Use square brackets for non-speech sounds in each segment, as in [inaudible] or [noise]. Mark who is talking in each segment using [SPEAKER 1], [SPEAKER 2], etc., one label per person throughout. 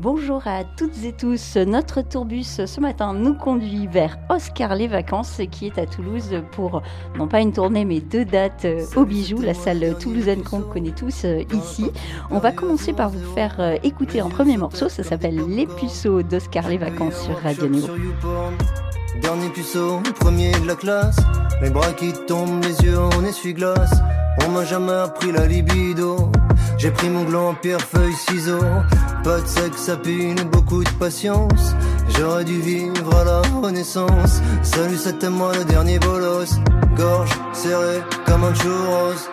[SPEAKER 1] Bonjour à toutes et tous. Notre tourbus ce matin nous conduit vers Oscar les Vacances qui est à Toulouse pour non pas une tournée mais deux dates au bijou, la salle toulousaine qu'on connaît tous euh, ici. On va commencer par vous faire euh, écouter un premier morceau, ça s'appelle Les puceaux d'Oscar les Vacances sur Radio Néo.
[SPEAKER 2] Dernier puceau, premier de la classe, les bras qui tombent, les yeux en essuie-glace. On m'a jamais appris la libido. J'ai pris mon gland, pierre, feuille, ciseaux. Pas de sexe pine, beaucoup de patience. J'aurais dû vivre à la renaissance. Salut, c'était moi le dernier bolos. Gorge serrée comme un churros.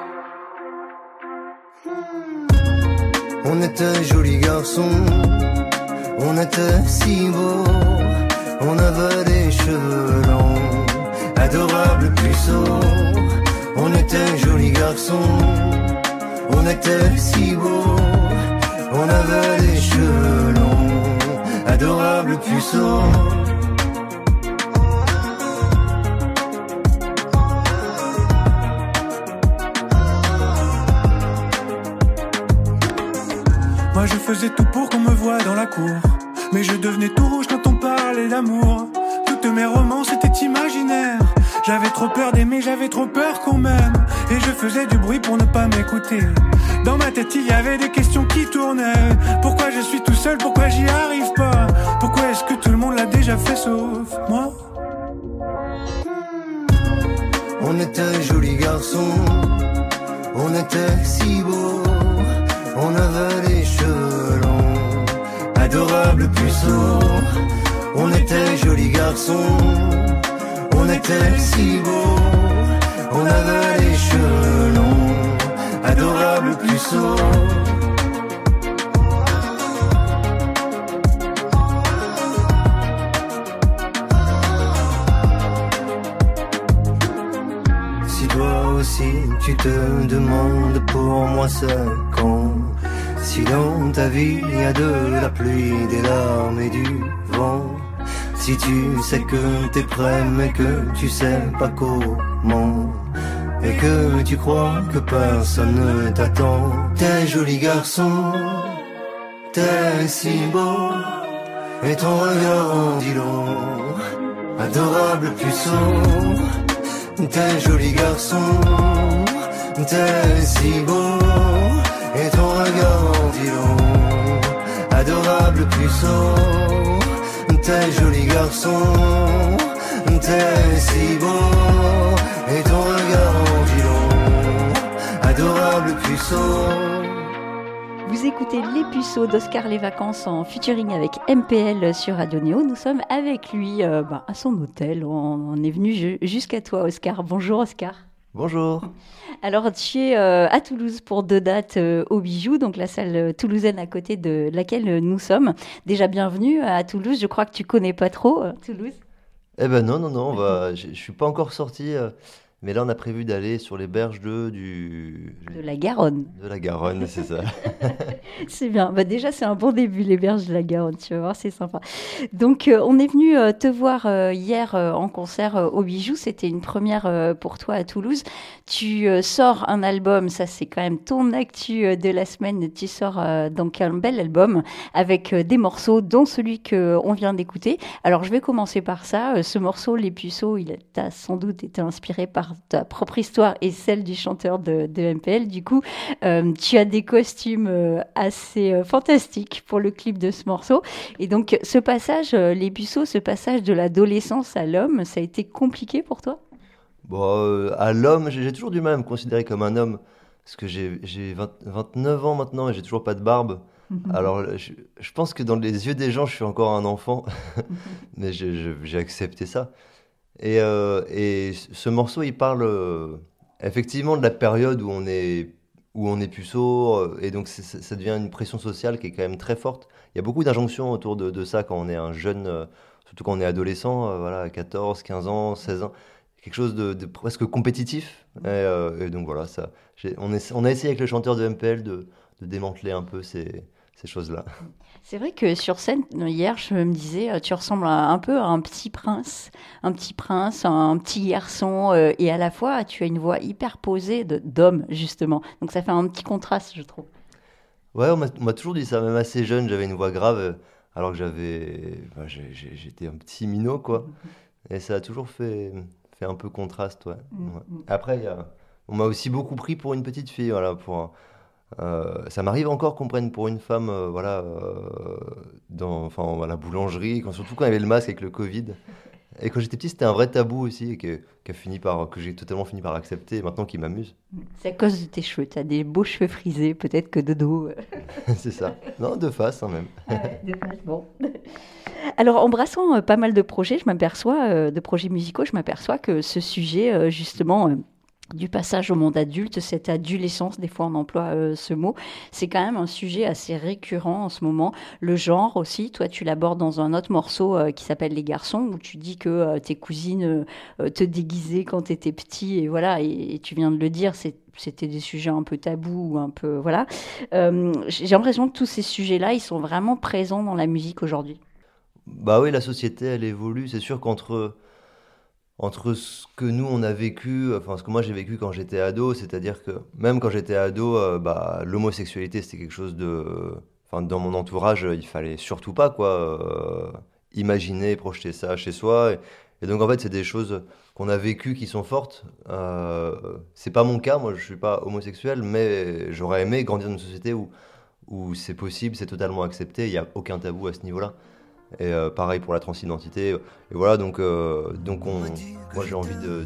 [SPEAKER 2] On était jolis garçons. On était si beaux. On avait des cheveux longs. Adorables puceaux. On était jolis garçons. On était si beaux. On avait les cheveux longs, adorables puceaux.
[SPEAKER 3] Moi je faisais tout pour qu'on me voie dans la cour. Mais je devenais tout rouge quand on parlait d'amour. Toutes mes romances étaient imaginaires. J'avais trop peur d'aimer, j'avais trop peur qu'on m'aime. Et je faisais du bruit pour ne pas m'écouter. Dans ma tête, il y avait des questions qui tournaient. Pourquoi je suis tout seul? Pourquoi j'y arrive pas? Pourquoi est-ce que tout le monde l'a déjà fait sauf moi?
[SPEAKER 2] On était jolis garçons, on était si beaux. On avait les cheveux longs, adorables puceaux. On était jolis garçons, on était si beaux. On avait les cheveux longs, adorables puceaux. Si toi aussi tu te demandes pour moi c'est quand Si dans ta vie il y a de la pluie, des larmes et du vent Si tu sais que t'es prêt mais que tu sais pas comment Et que tu crois que personne ne t'attend. T'es joli garçon, t'es si beau Et ton regard en dit long. Adorable puceau T'es joli garçon, t'es si beau, et ton regard en dit long. Adorable puceau,
[SPEAKER 1] Vous écoutez Les Puceaux d'Oscar Les Vacances en featuring avec MPL sur Radio Néo. Nous sommes avec lui euh, bah, à son hôtel. On, est venu ju- jusqu'à toi, Oscar. Bonjour, Oscar.
[SPEAKER 2] Bonjour.
[SPEAKER 1] Alors, tu es euh, à Toulouse pour deux dates euh, au Bijou, donc la salle euh, toulousaine à côté de laquelle nous sommes. Déjà, bienvenue à Toulouse. Je crois que tu connais pas trop euh, Toulouse.
[SPEAKER 4] Eh ben non, non, non, on va... je suis pas encore sorti, mais là on a prévu d'aller sur les berges de, du...
[SPEAKER 1] De la Garonne.
[SPEAKER 4] de la Garonne, c'est ça. [laughs]
[SPEAKER 1] C'est bien. Bah déjà, c'est un bon début, les berges de la Garonne. Tu vas voir, c'est sympa. Donc, euh, on est venu euh, te voir euh, hier en concert au Bijou. C'était une première pour toi à Toulouse. Tu sors un album, ça c'est quand même ton actu de la semaine. Tu sors donc un bel album avec des morceaux, dont celui que on vient d'écouter. Alors, je vais commencer par ça. Ce morceau, Les Puceaux, il a sans doute été inspiré par ta propre histoire et celle du chanteur de, de MPL. Du coup, euh, tu as des costumes euh, assez euh, fantastiques pour le clip de ce morceau. Et donc, ce passage, les puceaux, ce passage de l'adolescence à l'homme, ça a été compliqué pour toi?
[SPEAKER 4] Bon, à l'homme, j'ai toujours du mal à me considérer comme un homme, parce que j'ai j'ai 20 29 ans maintenant et j'ai toujours pas de barbe. Alors, je, je pense que dans les yeux des gens, je suis encore un enfant, [laughs] mais je- je- j'ai accepté ça. Et, euh, ce morceau, il parle euh, effectivement de la période où on est, où on est puceau, euh, et donc ça devient une pression sociale qui est quand même très forte. Il y a beaucoup d'injonctions autour de, ça quand on est un jeune, surtout quand on est adolescent, voilà, à 14, 15 ans, 16 ans. Quelque chose de, presque compétitif. Et, donc voilà, ça, on, a essayé avec le chanteur de MPL de, de démanteler un peu ces choses-là.
[SPEAKER 1] C'est vrai que sur scène, hier, je me disais, euh, tu ressembles un peu à un petit prince, un petit prince, un petit garçon, euh, et à la fois, tu as une voix hyper posée d'homme, justement. Donc ça fait un petit contraste, je trouve.
[SPEAKER 4] Ouais, on m'a toujours dit ça, même assez jeune, j'avais une voix grave, euh, alors que j'avais, bah, j'étais un petit minot, quoi. Et ça a toujours fait, fait un peu contraste, ouais. Mm, mm. Après, y a, on m'a aussi beaucoup pris pour une petite fille, voilà, pour euh, ça m'arrive encore qu'on prenne pour une femme, euh, voilà, euh, dans, enfin, la boulangerie, quand, surtout quand il y avait le masque avec le Covid. Et quand j'étais petit, c'était un vrai tabou aussi, et que, fini par, que j'ai totalement fini par accepter, maintenant qui m'amuse.
[SPEAKER 1] C'est à cause de tes cheveux, tu as des beaux cheveux frisés, peut-être que de dos. [laughs]
[SPEAKER 4] c'est ça. Non, de face, hein, même.
[SPEAKER 1] de face, bon. Alors, embrassant pas mal de projets, je m'aperçois, de projets musicaux, je m'aperçois que ce sujet, justement, du passage au monde adulte, cette adolescence, des fois on emploie euh, ce mot, c'est quand même un sujet assez récurrent en ce moment. Le genre aussi, toi tu l'abordes dans un autre morceau euh, qui s'appelle Les garçons, où tu dis que euh, tes cousines te déguisaient quand tu étais petit, et voilà, et, tu viens de le dire, c'était des sujets un peu tabous, un peu voilà. J'ai l'impression que tous ces sujets-là, ils sont vraiment présents dans la musique aujourd'hui.
[SPEAKER 4] Bah oui, la société, elle évolue. C'est sûr qu'entre entre ce que nous on a vécu, enfin ce que moi j'ai vécu quand j'étais ado, c'est-à-dire que même quand j'étais ado, euh, bah, l'homosexualité c'était quelque chose de, enfin dans mon entourage, il fallait surtout pas quoi euh, imaginer, projeter ça chez soi. Et, donc en fait c'est des choses qu'on a vécues qui sont fortes. Euh, c'est pas mon cas, moi je suis pas homosexuel, mais j'aurais aimé grandir dans une société où où c'est possible, c'est totalement accepté, il n'y a aucun tabou à ce niveau-là. Et euh, pareil pour la transidentité. Et voilà, donc, euh, donc on, moi j'ai envie de,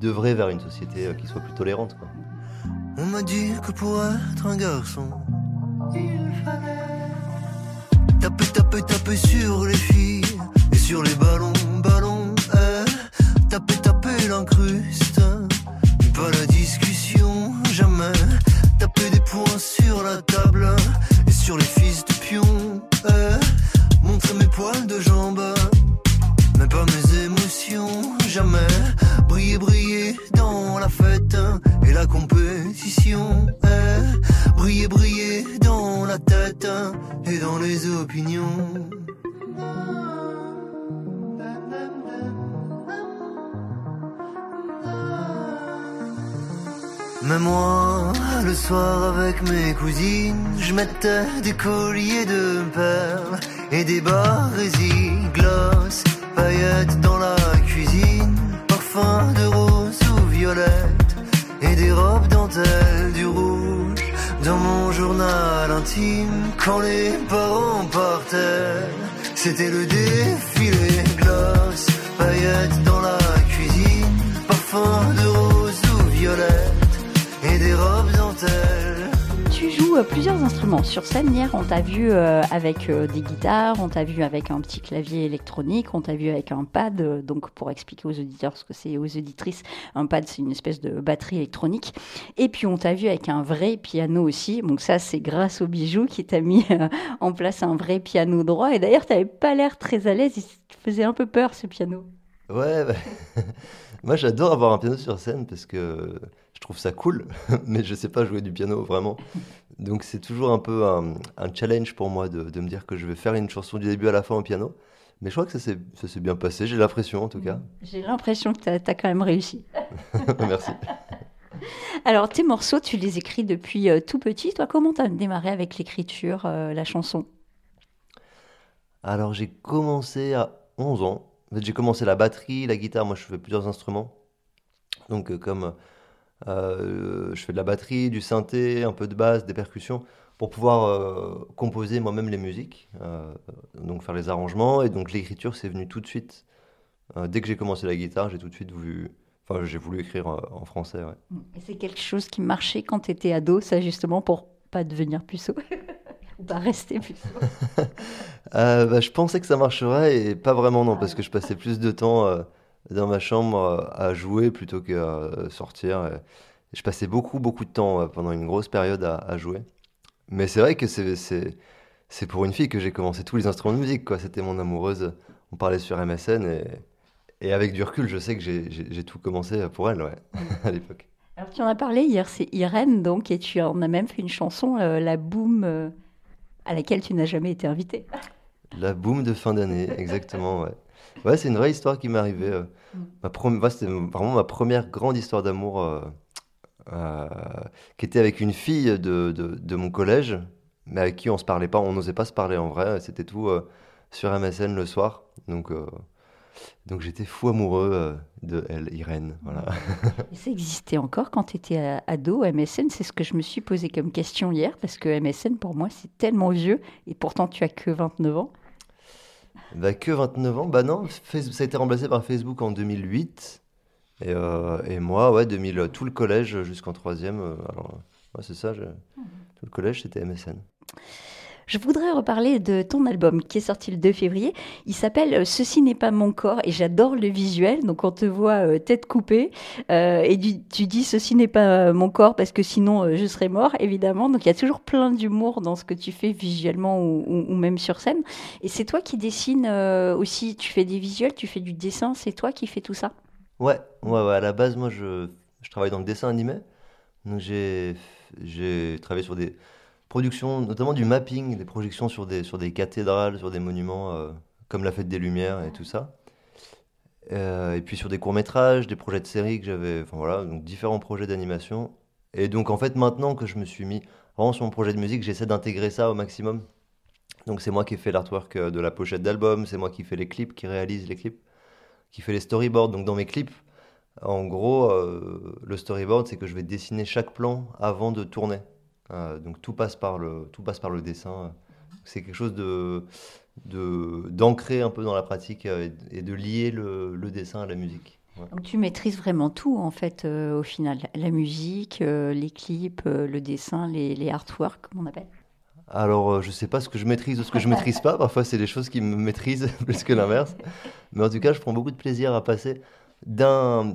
[SPEAKER 4] d'œuvrer vers une société euh, qui soit plus tolérante. Quoi.
[SPEAKER 2] On m'a dit que pour être un garçon, il fallait taper, taper, taper sur les filles quand les parents partaient. C'était le défilé, glace, paillettes dans la cuisine, parfum de rose ou violette et des robes dentelles.
[SPEAKER 1] Tu joues euh, plusieurs instruments. Sur scène, hier, on t'a vu euh, avec euh, des guitares, on t'a vu avec un petit clavier électronique, on t'a vu avec un pad. donc, pour expliquer aux auditeurs ce que c'est, aux auditrices, un pad, c'est une espèce de batterie électronique. Et puis, on t'a vu avec un vrai piano aussi. Donc, ça, c'est grâce au bijou qui t'a mis en place un vrai piano droit. Et d'ailleurs, tu n'avais pas l'air très à l'aise. Il te faisait un peu peur, ce piano.
[SPEAKER 4] Ouais, bah, [laughs] moi, j'adore avoir un piano sur scène parce que je trouve ça cool, [laughs] mais je sais pas jouer du piano vraiment. Donc c'est toujours un peu un, challenge pour moi de, me dire que je vais faire une chanson du début à la fin au piano. Mais je crois que ça s'est bien passé, j'ai l'impression en tout cas.
[SPEAKER 1] J'ai l'impression que tu as, quand même réussi. [laughs] [laughs]
[SPEAKER 4] Merci.
[SPEAKER 1] Alors, tes morceaux, tu les écris depuis euh, tout petit. Toi, comment tu as démarré avec l'écriture, euh, la chanson?
[SPEAKER 4] Alors, j'ai commencé à 11 ans. En fait, j'ai commencé la batterie, la guitare. Moi, je fais plusieurs instruments. Donc, euh, comme je fais de la batterie, du synthé, un peu de basse, des percussions, pour pouvoir euh, composer moi-même les musiques, euh, donc faire les arrangements. Et donc l'écriture, c'est venu tout de suite. dès que j'ai commencé la guitare, j'ai tout de suite voulu Enfin, j'ai voulu écrire en français.
[SPEAKER 1] Et c'est quelque chose qui marchait quand tu étais ado, ça justement, pour pas devenir puceau [laughs] Ou pas rester puceau [laughs]
[SPEAKER 4] bah, Je pensais que ça marcherait et pas vraiment non, parce que je passais plus de temps dans ma chambre euh, à jouer plutôt qu'à sortir. je passais beaucoup, beaucoup de temps euh, pendant une grosse période à, jouer. Mais c'est vrai que c'est pour une fille que j'ai commencé tous les instruments de musique. C'était mon amoureuse. On parlait sur MSN et, et avec du recul, je sais que j'ai tout commencé pour elle ouais, [laughs] à l'époque.
[SPEAKER 1] Alors tu en as parlé hier, c'est Irène donc, et tu en as même fait une chanson, euh, La Boum. À laquelle tu n'as jamais été invité.
[SPEAKER 4] La boum de fin d'année, exactement, ouais. Ouais, c'est une vraie histoire qui m'est arrivée. euh. Ma prom- ouais, c'était vraiment ma première grande histoire d'amour euh, euh, qui était avec une fille de, de- de mon collège, mais avec qui on se parlait pas, on n'osait pas se parler en vrai. C'était tout sur MSN le soir. Donc, donc j'étais fou amoureux de elle, Irène. Voilà. [laughs]
[SPEAKER 1] Et ça existait encore quand tu étais ado, MSN C'est ce que je me suis posé comme question hier, parce que MSN, pour moi, c'est tellement vieux, et pourtant tu as que 29 ans.
[SPEAKER 4] Bah, que 29 ans, bah non, ça a été remplacé par Facebook en 2008. Et, euh, et moi, ouais, 2000, tout le collège jusqu'en troisième. euh, alors, ouais, c'est ça, je- tout le collège, c'était MSN.
[SPEAKER 1] Je voudrais reparler de ton album qui est sorti le 2 février. Il s'appelle euh, Ceci n'est pas mon corps et j'adore le visuel. Donc on te voit euh, tête coupée euh, et tu, dis Ceci n'est pas mon corps parce que sinon je serais mort, évidemment. Donc il y a toujours plein d'humour dans ce que tu fais visuellement ou, même sur scène. Et c'est toi qui dessines aussi. Tu fais des visuels, tu fais du dessin. C'est toi qui fais tout ça?
[SPEAKER 4] Ouais, ouais, ouais, à la base, moi, je, je travaille dans le dessin animé. Donc, j'ai travaillé sur des productions, notamment du mapping, des projections sur des, sur des cathédrales, sur des monuments, euh, comme la Fête des Lumières et tout ça. Euh, et puis sur des courts-métrages, des projets de séries que j'avais, enfin voilà, donc différents projets d'animation. Et donc, en fait, maintenant que je me suis mis vraiment sur mon projet de musique, j'essaie d'intégrer ça au maximum. Donc, c'est moi qui ai fait l'artwork euh, de la pochette d'album, c'est moi qui fais les clips, qui réalise les clips qui fait les storyboards. Donc dans mes clips, en gros, le storyboard, c'est que je vais dessiner chaque plan avant de tourner. Euh, donc tout passe par le, tout passe par le dessin. C'est quelque chose de, d'ancrer un peu dans la pratique euh, et, de lier le, le dessin à la musique. Ouais.
[SPEAKER 1] Donc tu maîtrises vraiment tout en fait euh, au final. La musique, euh, les clips, euh, le dessin, les, les artworks, comme on appelle.
[SPEAKER 4] Alors, je sais pas ce que je maîtrise ou ce que je maîtrise pas. Parfois, c'est des choses qui me maîtrisent [laughs] plus que l'inverse. Mais en tout cas, je prends beaucoup de plaisir à passer d'un,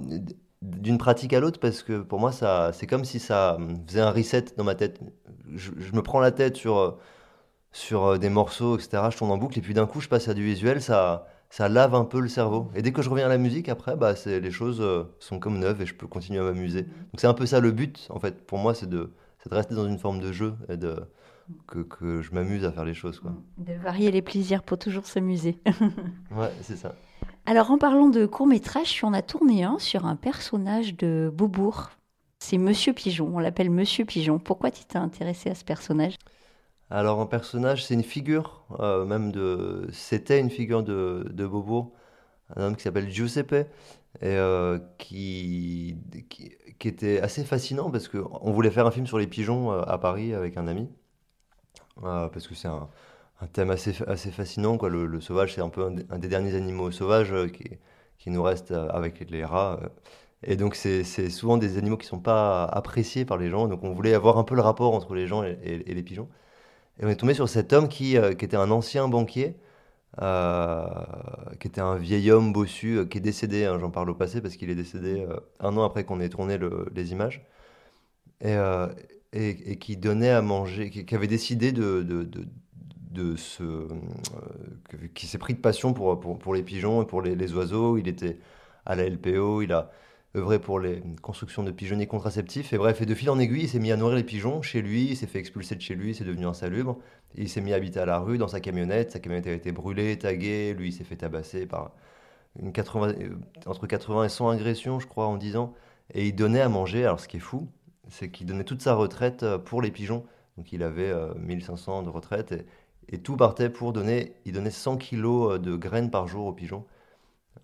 [SPEAKER 4] d'une pratique à l'autre parce que pour moi, ça, c'est comme si ça faisait un reset dans ma tête. Je, je me prends la tête sur, sur euh, des morceaux, etc. Je tourne en boucle et puis d'un coup, je passe à du visuel. Ça, ça lave un peu le cerveau. Et dès que je reviens à la musique, après, bah, c'est, les choses euh, sont comme neuves et je peux continuer à m'amuser. Donc, c'est un peu ça le but, en fait, pour moi, c'est de, c'est de rester dans une forme de jeu et de que, que je m'amuse à faire les choses. Quoi.
[SPEAKER 1] De varier les plaisirs pour toujours s'amuser.
[SPEAKER 4] Ouais, c'est ça.
[SPEAKER 1] Alors en parlant de court métrage, en as tourné un sur un personnage de Beaubourg. C'est Monsieur Pigeon, on l'appelle Monsieur Pigeon. Pourquoi tu t'es intéressé à ce personnage?
[SPEAKER 4] Alors, un personnage, c'est une figure, euh, même de. C'était une figure de, Beaubourg, un homme qui s'appelle Giuseppe, et euh, qui, qui, était assez fascinant parce qu'on voulait faire un film sur les pigeons euh, à Paris avec un ami, parce que c'est un, un thème assez, assez fascinant. Quoi. Le, sauvage, c'est un peu un, des- derniers animaux sauvages euh, qui, qui nous reste euh, avec les rats. euh. Et donc, c'est souvent des animaux qui sont pas appréciés par les gens. Donc, on voulait avoir un peu le rapport entre les gens et, les pigeons. Et on est tombé sur cet homme qui, qui était un ancien banquier, qui était un vieil homme bossu, qui est décédé, hein, j'en parle au passé parce qu'il est décédé un an après qu'on ait tourné le- les images, et, et- qui donnait à manger, qui, avait décidé de, de se... euh, qui s'est pris de passion pour, pour, pour les pigeons et pour les, oiseaux. Il était à la LPO, il a œuvré pour les constructions de pigeonniers contraceptifs. Et bref, et de fil en aiguille, il s'est mis à nourrir les pigeons chez lui, il s'est fait expulser de chez lui, c'est devenu insalubre. Il s'est mis à habiter à la rue dans sa camionnette, sa camionnette a été brûlée, taguée, lui il s'est fait tabasser par une 80, euh, entre 80 et 100 agressions, je crois, en 10 ans. Et il donnait à manger, alors ce qui est fou, c'est qu'il donnait toute sa retraite euh, pour les pigeons. Donc il avait euh, 1500 de retraite et, et tout partait pour donner, il donnait 100 kilos euh, de graines par jour aux pigeons.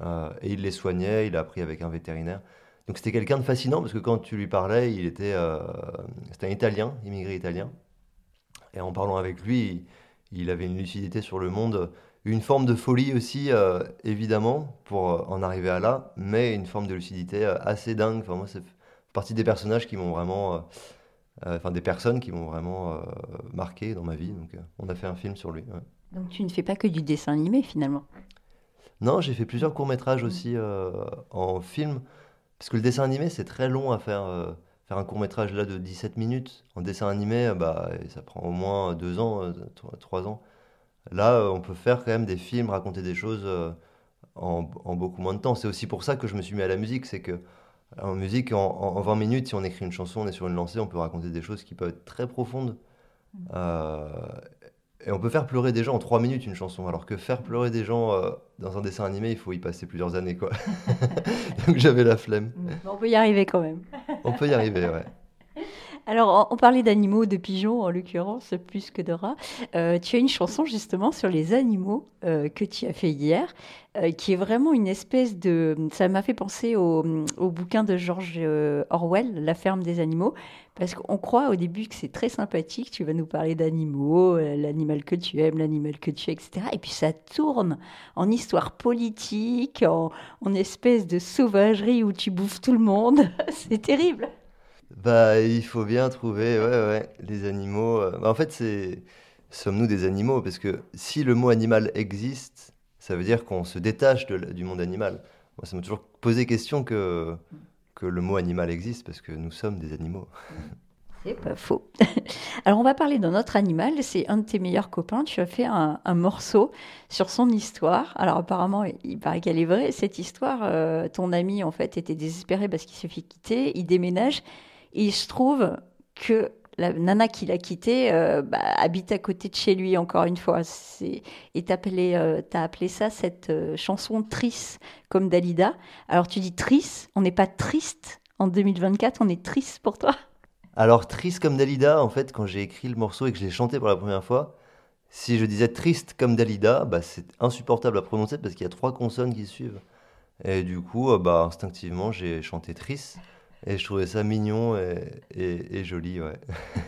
[SPEAKER 4] Euh, et il les soignait, il a appris avec un vétérinaire. Donc c'était quelqu'un de fascinant parce que quand tu lui parlais, il était, euh, c'était un Italien, immigré italien. Et en parlant avec lui, il, avait une lucidité sur le monde, une forme de folie aussi, évidemment, pour en arriver à là, mais une forme de lucidité assez dingue. Enfin, moi, c'est partie des personnages qui m'ont vraiment, enfin des personnes qui m'ont vraiment euh, marqué dans ma vie. Donc, euh, on a fait un film sur lui. ouais.
[SPEAKER 1] Donc tu ne fais pas que du dessin animé finalement?
[SPEAKER 4] Non, j'ai fait plusieurs courts-métrages aussi euh, en film. Parce que le dessin animé, c'est très long à faire. euh, faire un court-métrage là de 17 minutes. En dessin animé, euh, bah, ça prend au moins deux ans, euh, tro- trois ans. Là, euh, on peut faire quand même des films, raconter des choses euh, en, en beaucoup moins de temps. C'est aussi pour ça que je me suis mis à la musique. C'est que en musique, en, en- en 20 minutes, si on écrit une chanson, on est sur une lancée, on peut raconter des choses qui peuvent être très profondes. Euh, Et on peut faire pleurer des gens en trois minutes une chanson, alors que faire pleurer des gens euh, dans un dessin animé, il faut y passer plusieurs années, quoi. [laughs] Donc j'avais la flemme.
[SPEAKER 1] Mais on peut y arriver quand même.
[SPEAKER 4] On peut y arriver, ouais.
[SPEAKER 1] Alors, on parlait d'animaux, de pigeons en l'occurrence, plus que de rats. Euh, tu as une chanson justement sur les animaux euh, que tu as fait hier, euh, qui est vraiment une espèce de... Ça m'a fait penser au, au bouquin de George Orwell, La ferme des animaux, parce qu'on croit au début que c'est très sympathique, tu vas nous parler d'animaux, l'animal que tu aimes, l'animal que tu es, etc. Et puis ça tourne en histoire politique, en, en espèce de sauvagerie où tu bouffes tout le monde. [laughs] c'est terrible.
[SPEAKER 4] Bah, il faut bien trouver, ouais, ouais, les animaux. euh, bah, en fait, c'est sommes-nous des animaux? Parce que si le mot animal existe, ça veut dire qu'on se détache du monde animal. Moi, ça m'a toujours posé question que, que le mot animal existe, parce que nous sommes des animaux.
[SPEAKER 1] C'est pas faux. [laughs] Alors, on va parler d'un autre animal. C'est un de tes meilleurs copains. Tu as fait un, un morceau sur son histoire. Alors, apparemment, il paraît qu'elle est vraie. Cette histoire, euh, ton ami, en fait, était désespéré parce qu'il se fait quitter. Il déménage. Il se trouve que la nana qui l'a quitté euh, bah, habite à côté de chez lui, encore une fois. C'est- Et t'as appelé, euh, t'as appelé ça cette euh, chanson triste, comme Dalida. Alors, tu dis triste. On n'est pas triste en 2024. On est triste pour toi.
[SPEAKER 4] Alors, triste comme Dalida, en fait, quand j'ai écrit le morceau et que je l'ai chanté pour la première fois, si je disais triste comme Dalida, bah, c'est insupportable à prononcer parce qu'il y a trois consonnes qui suivent. Et du coup, bah, instinctivement, j'ai chanté triste et je trouvais ça mignon et, et- joli, ouais.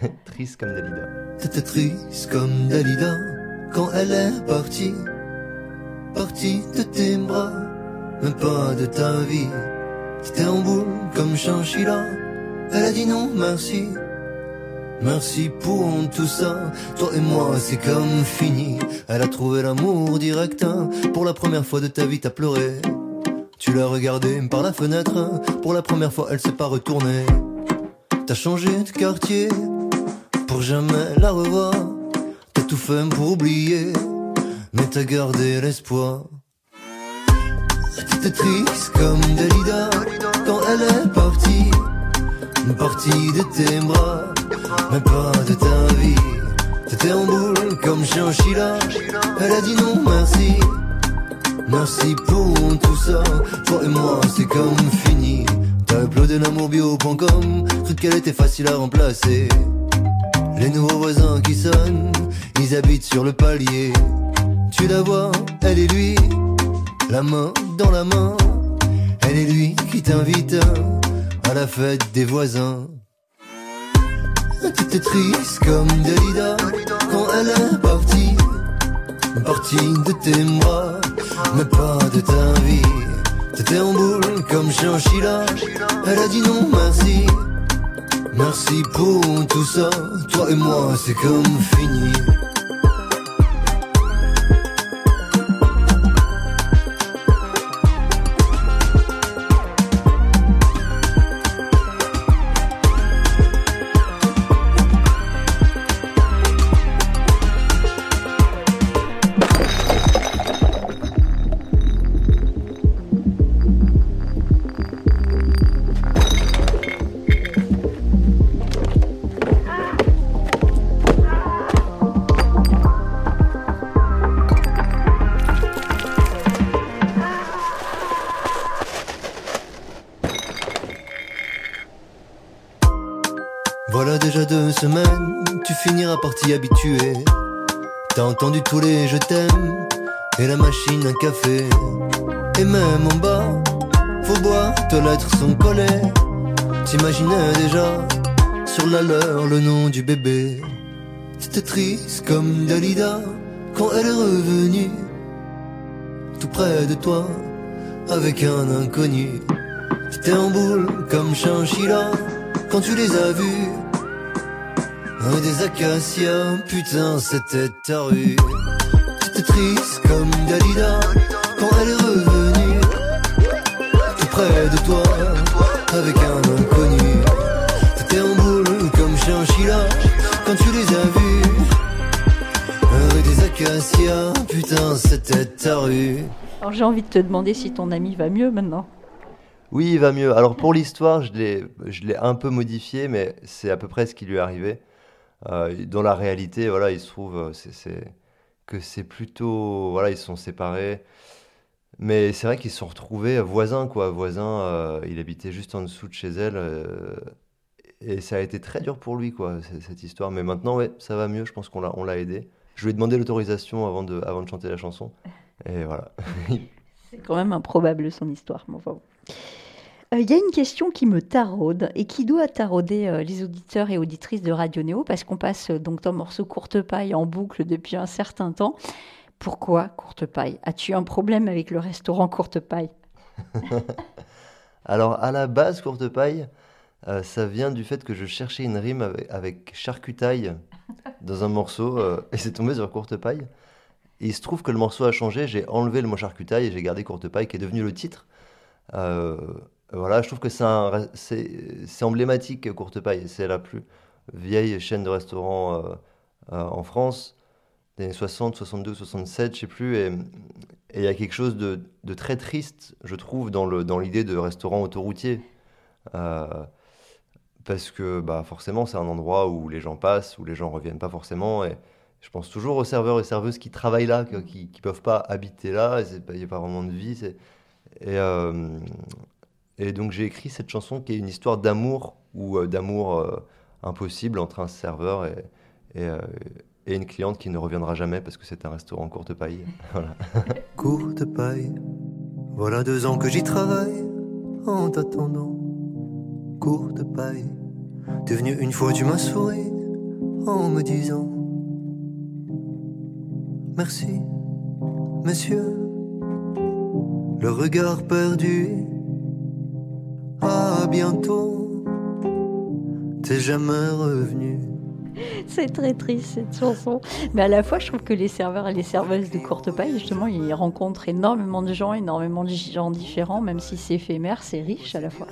[SPEAKER 4] [laughs] triste comme Dalida.
[SPEAKER 2] T'étais triste comme Dalida quand elle est partie, partie de tes bras, mais pas de ta vie. T'étais en boule comme Chinchilla, elle a dit non merci. Merci pour tout ça, toi et moi c'est comme fini. Elle a trouvé l'amour direct, hein. pour la première fois de ta vie t'as pleuré. Regardée par la fenêtre, pour la première fois elle s'est pas retournée. T'as changé de quartier, pour jamais la revoir. T'as tout fait pour oublier, mais t'as gardé l'espoir. T'étais triste comme Dalida quand elle est partie, partie de tes bras, mais pas de ta vie. T'étais en boule comme Chinchilla, elle a dit non. Merci pour tout ça, toi et moi c'est comme fini. T'as uploadé l'amourbio.com, cru qu'elle était facile à remplacer. Les nouveaux voisins qui sonnent, ils habitent sur le palier. Tu la vois, elle et lui, la main dans la main. Elle et lui qui t'invite à la fête des voisins. T'étais triste comme Dalida quand elle est partie, partie de tes bras, mais pas de ta vie. T'étais en boule comme Chinchilla, elle a dit non merci. Merci pour tout ça, toi et moi c'est comme fini. T'y habituer. T'as entendu tous les je t'aime et la machine à café. Et même en bas, faut boire, tes lettres sont collées. T'imaginais déjà sur la leur le nom du bébé. T'étais triste comme Dalida quand elle est revenue. Tout près de toi, avec un inconnu. T'étais en boule comme Chinchilla quand tu les as vus. Un des acacias, putain, c'était ta rue. T'étais triste comme Dalida quand elle est revenue. Tout près de toi, avec un inconnu. T'étais en boule comme Chinchilla quand tu les as vus. Un rue des acacias, putain, c'était ta rue.
[SPEAKER 1] Alors, j'ai envie de te demander si ton ami va mieux maintenant.
[SPEAKER 4] Oui, il va mieux. Alors pour l'histoire, je l'ai, je l'ai un peu modifié, mais c'est à peu près ce qui lui est arrivé. Euh, dans la réalité, voilà, il se trouve euh, que c'est plutôt, voilà, ils sont séparés. Mais c'est vrai qu'ils se sont retrouvés voisins, quoi. Voisins, euh, il habitait juste en dessous de chez elle. et ça a été très dur pour lui, quoi, cette histoire. Mais maintenant, ouais, ça va mieux. Je pense qu'on l'a, on l'a aidé. Je lui ai demandé l'autorisation avant de, avant de chanter la chanson. Et voilà. [laughs]
[SPEAKER 1] C'est quand même improbable son histoire. mais enfin. Euh, Il y a une question qui me taraude et qui doit tarauder euh, les auditeurs et auditrices de Radio Néo parce qu'on passe euh, donc ton morceau Courte Paille en boucle depuis un certain temps. Pourquoi Courte Paille? As-tu un problème avec le restaurant Courte Paille? [laughs]
[SPEAKER 4] Alors, à la base, Courte Paille, euh, ça vient du fait que je cherchais une rime avec, charcutaille dans un morceau, euh, et c'est tombé sur Courte Paille. Il se trouve que le morceau a changé, j'ai enlevé le mot charcutaille et j'ai gardé Courte Paille, qui est devenu le titre. Euh, voilà, je trouve que c'est emblématique, Courte Paille. C'est la plus vieille chaîne de restaurants euh, euh, en France, des années 60, 62, 67, je sais plus. Et il y a quelque chose de, de très triste, je trouve, dans le, dans l'idée de restaurant autoroutier. Euh, parce que bah, forcément, c'est un endroit où les gens passent, où les gens reviennent pas forcément. Et je pense toujours aux serveurs et serveuses qui travaillent là, qui ne peuvent pas habiter là. Il n'y a pas vraiment de vie. Et, et donc j'ai écrit cette chanson qui est une histoire d'amour ou euh, d'amour euh, impossible entre un serveur euh, et une cliente qui ne reviendra jamais parce que c'est un restaurant courte paille. [laughs] Voilà. [laughs]
[SPEAKER 2] courte paille. Voilà deux ans que j'y travaille en t'attendant. Courte paille. T'es venu une fois, tu m'as souri en me disant Merci, messieurs. Le regard perdu. À bientôt. T'es jamais revenu.
[SPEAKER 1] C'est très triste cette chanson. Mais à la fois, je trouve que les serveurs et les serveuses de Courte Paille, justement, ils rencontrent énormément de gens, énormément de gens différents, même si c'est éphémère, c'est riche à la fois.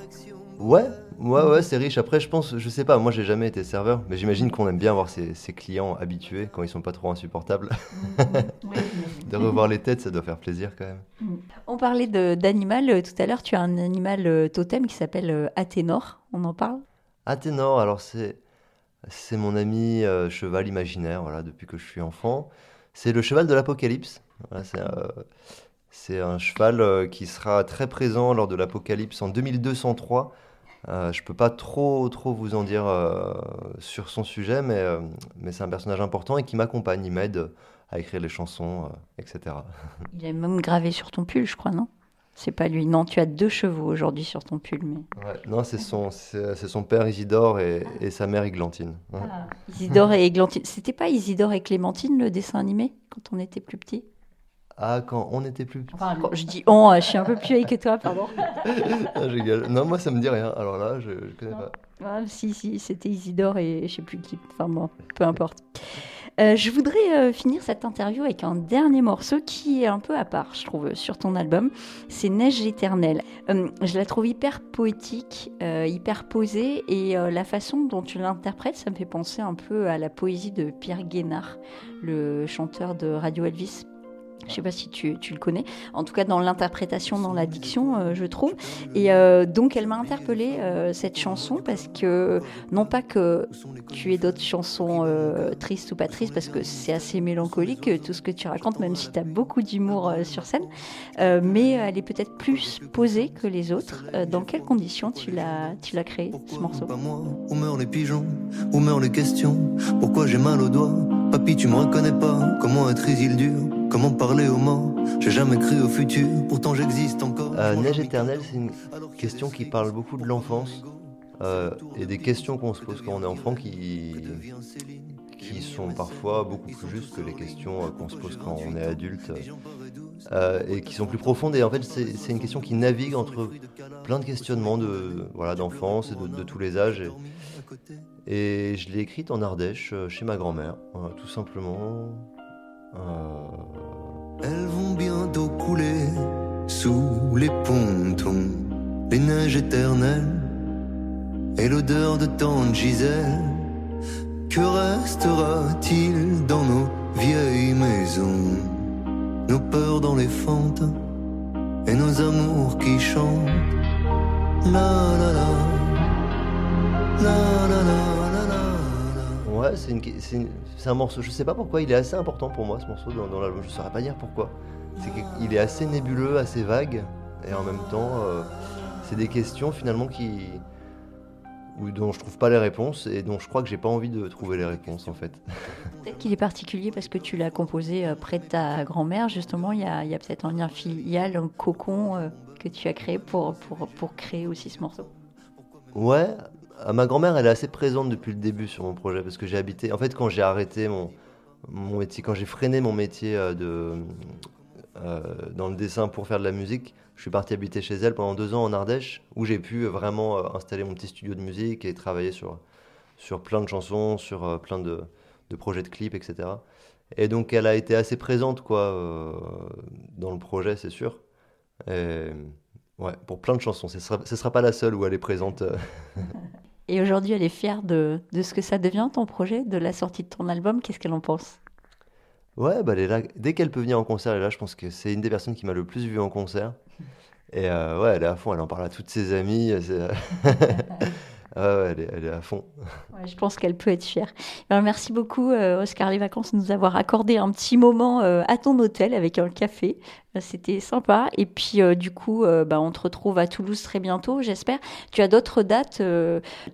[SPEAKER 4] Ouais, ouais, ouais, c'est riche. Après, je pense, je sais pas, moi j'ai jamais été serveur, mais j'imagine qu'on aime bien voir ses, ses clients habitués quand ils sont pas trop insupportables. [laughs] De revoir les têtes, ça doit faire plaisir quand même.
[SPEAKER 1] On parlait d'animal euh, tout à l'heure. Tu as un animal euh, totem qui s'appelle euh, Athénor. On en parle?
[SPEAKER 4] Athénor, alors c'est c'est mon ami cheval imaginaire, voilà, depuis que je suis enfant. C'est le cheval de l'Apocalypse. C'est un cheval qui sera très présent lors de l'Apocalypse en 2203. Euh, je peux pas trop trop vous en dire sur son sujet, mais mais c'est un personnage important et qui m'accompagne, il m'aide à écrire les chansons, euh, etc. [laughs]
[SPEAKER 1] Il est même gravé sur ton pull, je crois, non? C'est pas lui. Non, tu as deux chevaux aujourd'hui sur ton pull. Mais...
[SPEAKER 4] Ouais, non, c'est son c'est son père Isidore et, et sa mère Églantine. Ouais.
[SPEAKER 1] Isidore et Églantine. C'était pas Isidore et Clémentine le dessin animé quand on était plus petit?
[SPEAKER 4] Ah, quand on était plus petits.
[SPEAKER 1] Enfin, quand je dis on, euh, je suis un peu plus vieille que toi, pardon. [laughs]
[SPEAKER 4] Ah. Non, moi ça me dit rien. Alors là, je, je connais pas.
[SPEAKER 1] Ah, si, si, c'était Isidore et je sais plus qui. Enfin, bon, peu importe. Euh, je voudrais euh, finir cette interview avec un dernier morceau qui est un peu à part, je trouve, sur ton album. C'est Neige éternelle. Euh, je la trouve hyper poétique, hyper posée, et la façon dont tu l'interprètes, ça me fait penser un peu à la poésie de Pierre Guénard, le chanteur de Radio Elvis. Je sais pas si tu, tu le connais. En tout cas, dans l'interprétation, dans la diction, euh, je trouve. Et euh, donc, elle m'a interpellée, euh, cette chanson, parce que, non pas que tu aies d'autres chansons tristes ou pas tristes, parce que c'est assez mélancolique, tout ce que tu racontes, même si tu as beaucoup d'humour sur scène, mais elle est peut-être plus posée que les autres. Dans quelles conditions tu l'as tu l'as créé, ce morceau?
[SPEAKER 2] Pas moi, où meurent les pigeons, où meurent les questions, pourquoi j'ai mal aux doigts, papy tu me reconnais pas, comment être dur, comment parler aux morts, j'ai jamais cru au futur, pourtant j'existe encore.
[SPEAKER 4] Euh, Neige éternelle, c'est une question qui parle beaucoup de l'enfance euh, et des questions qu'on se pose quand on est enfant qui, qui sont parfois beaucoup plus justes que les questions euh, qu'on se pose quand on est adulte euh, et qui sont plus profondes. Et en fait, c'est une question qui navigue entre plein de questionnements de voilà d'enfance et de, de tous les âges. Et, et je l'ai écrite en Ardèche, euh, chez ma grand-mère, tout simplement. Euh,
[SPEAKER 2] Elles vont bientôt couler sous les pontons, les neiges éternelles et l'odeur de tante Gisèle. Que restera-t-il dans nos vieilles maisons? Nos peurs dans les fentes et nos amours qui chantent. La la la, la la la la la la.
[SPEAKER 4] Ouais, c'est une- c'est un morceau, je sais pas pourquoi, il est assez important pour moi ce morceau dans, dans l'album, je saurais pas dire pourquoi. C'est qu'il est assez nébuleux, assez vague, et en même temps, euh, c'est des questions finalement qui. ou dont je trouve pas les réponses, et dont je crois que j'ai pas envie de trouver les réponses en fait.
[SPEAKER 1] Peut-être qu'il est particulier parce que tu l'as composé euh, près de ta grand-mère, justement. Il y a, il y a peut-être un lien filial, un cocon euh, que tu as créé pour, pour, pour créer aussi ce morceau.
[SPEAKER 4] Ouais, euh, ma grand-mère, elle est assez présente depuis le début sur mon projet parce que j'ai habité. En fait, quand j'ai arrêté mon, métier, quand j'ai freiné mon métier euh, de, euh, dans le dessin pour faire de la musique, je suis parti habiter chez elle pendant deux ans en Ardèche où j'ai pu vraiment installer mon petit studio de musique et travailler sur, sur plein de chansons, sur plein de, projets de clips, etc. Et donc, elle a été assez présente quoi, dans le projet, c'est sûr. Ouais, pour plein de chansons. Ce ne sera pas la seule où elle est présente. [laughs]
[SPEAKER 1] Et aujourd'hui, elle est fière de, de ce que ça devient, ton projet, de la sortie de ton album. Qu'est-ce qu'elle en pense?
[SPEAKER 4] Ouais, bah elle est là. Dès qu'elle peut venir en concert, elle est là. Je pense que c'est une des personnes qui m'a le plus vu en concert. Et euh, ouais, elle est à fond. Elle en parle à toutes ses amies. [laughs] ouais, elle est, elle est à fond.
[SPEAKER 1] Ouais, je pense qu'elle peut être fière. Alors, merci beaucoup, euh, Oscar Les Vacances, de nous avoir accordé un petit moment euh, à ton hôtel avec un café. Euh, C'était sympa. Et puis, du coup, bah, on te retrouve à Toulouse très bientôt, j'espère. Tu as d'autres dates.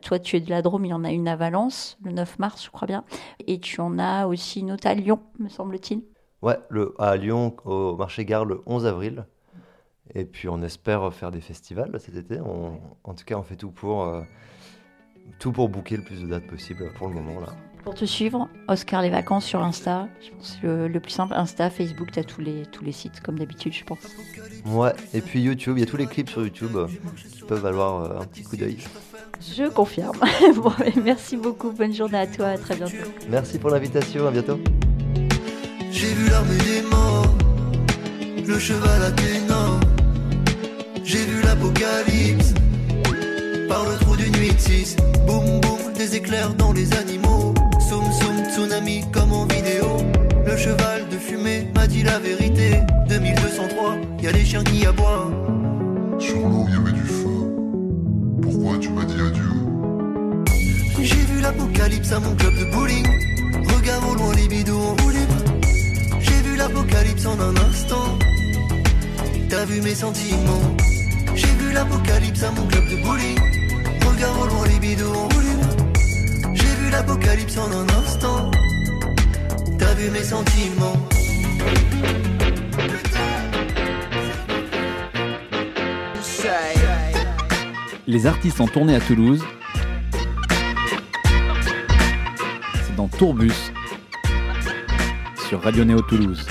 [SPEAKER 1] toi, tu es de la Drôme, il y en a une à Valence, le 9 mars, je crois bien. Et tu en as aussi une autre à Lyon, me semble-t-il.
[SPEAKER 4] Ouais, le, à Lyon, au marché Gare, le 11 avril. Et puis on espère faire des festivals cet été. On- en tout cas, on fait tout pour, tout pour booker le plus de dates possible pour le moment. là.
[SPEAKER 1] Pour te suivre, Oscar Les Vacances sur Insta. Je pense que le, le plus simple, Insta, Facebook, tu as tous les, tous les sites, comme d'habitude, je pense.
[SPEAKER 4] Ouais, et puis YouTube, il y a tous les clips sur YouTube euh, qui peuvent valoir euh, un petit coup d'œil.
[SPEAKER 1] Je confirme. [laughs] bon, merci beaucoup. Bonne journée à toi. À très bientôt.
[SPEAKER 4] Merci pour l'invitation, à bientôt.
[SPEAKER 2] J'ai vu l'armée des morts, le cheval athénant. J'ai vu l'apocalypse, par le trou d'une 8-6. Boum boum, des éclairs dans les animaux. Soum soum, tsunami comme en vidéo. Le cheval de fumée m'a dit la vérité. 2203, y a les chiens qui aboient.
[SPEAKER 5] Sur l'eau, y avait du feu. Pourquoi tu m'as dit adieu?
[SPEAKER 2] J'ai vu l'apocalypse à mon club de bowling. Regarde au loin les bidous en roue libre. J'ai vu l'apocalypse en un instant. T'as vu mes sentiments? J'ai vu l'apocalypse à mon club de bowling. Loin les bidous en. J'ai vu l'apocalypse en un instant. T'as vu mes sentiments.
[SPEAKER 6] Les artistes en tournée à Toulouse. C'est dans Tourbus sur Radio Néo Toulouse.